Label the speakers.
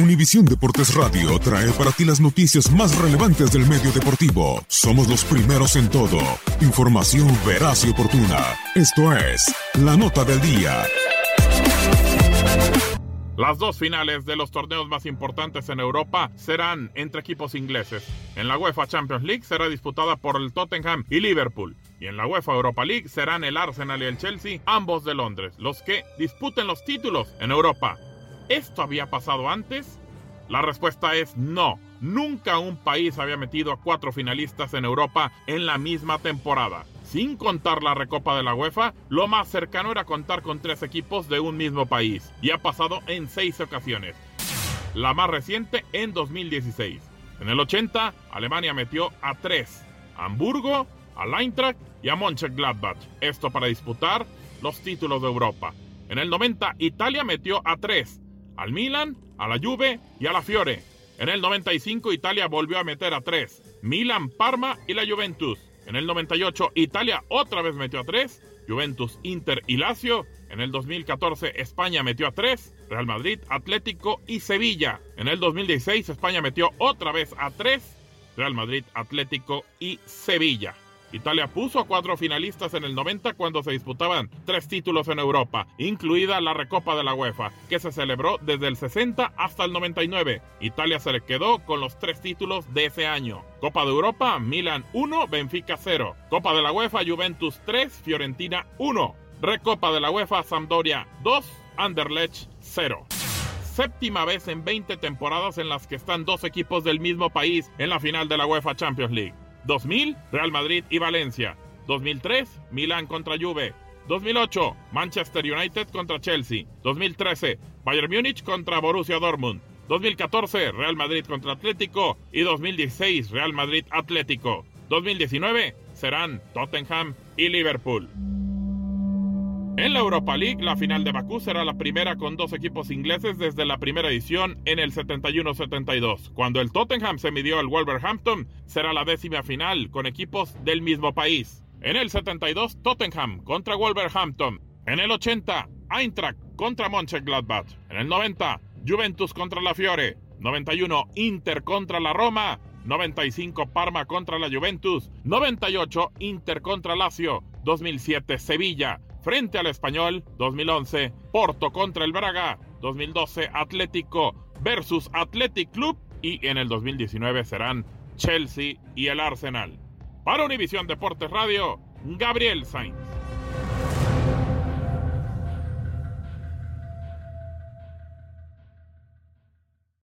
Speaker 1: Univisión Deportes Radio trae para ti las noticias más relevantes del medio deportivo. Somos los primeros en todo. Información veraz y oportuna. Esto es La Nota del Día.
Speaker 2: Las dos finales de los torneos más importantes en Europa serán entre equipos ingleses. En la UEFA Champions League será disputada por el Tottenham y Liverpool. Y en la UEFA Europa League serán el Arsenal y el Chelsea, ambos de Londres, los que disputen los títulos en Europa. ¿Esto había pasado antes? La respuesta es no. Nunca un país había metido a cuatro finalistas en Europa en la misma temporada. Sin contar la Recopa de la UEFA, lo más cercano era contar con tres equipos de un mismo país. Y ha pasado en seis ocasiones. La más reciente en 2016. En el 80, Alemania metió a tres. Hamburgo, a Eintracht y a Mönchengladbach. Esto para disputar los títulos de Europa. En el 90, Italia metió a tres al Milan, a la Juve y a la Fiore. En el 95 Italia volvió a meter a tres, Milan, Parma y la Juventus. En el 98 Italia otra vez metió a tres, Juventus, Inter y Lazio. En el 2014 España metió a tres, Real Madrid, Atlético y Sevilla. En el 2016 España metió otra vez a tres, Real Madrid, Atlético y Sevilla. Italia puso a cuatro finalistas en el 90 cuando se disputaban tres títulos en Europa, incluida la Recopa de la UEFA, que se celebró desde el 60 hasta el 99. Italia se le quedó con los tres títulos de ese año. Copa de Europa, Milan 1, Benfica 0. Copa de la UEFA, Juventus 3, Fiorentina 1. Recopa de la UEFA, Sampdoria 2, Anderlecht 0 séptima vez en 20 temporadas en las que están dos equipos del mismo país en la final de la UEFA Champions League. 2000, Real Madrid y Valencia. 2003, Milán contra Juve. 2008, Manchester United contra Chelsea. 2013, Bayern Múnich contra Borussia Dortmund. 2014, Real Madrid contra Atlético. Y 2016, Real Madrid Atlético. 2019 serán Tottenham y Liverpool. En la Europa League, la final de Bakú será la primera con dos equipos ingleses desde la primera edición en el 71-72. Cuando el Tottenham se midió al Wolverhampton, será la décima final con equipos del mismo país. En el 72, Tottenham contra Wolverhampton. En el 80, Eintracht contra Mönchengladbach. En el 90, Juventus contra la Fiore. 91, Inter contra la Roma. 95 Parma contra la Juventus, 98 Inter contra Lazio, 2007 Sevilla, frente al Español 2011, Porto contra el Braga 2012, Atlético versus Athletic Club y en el 2019 serán Chelsea y el Arsenal. Para Univisión Deportes Radio, Gabriel Sainz.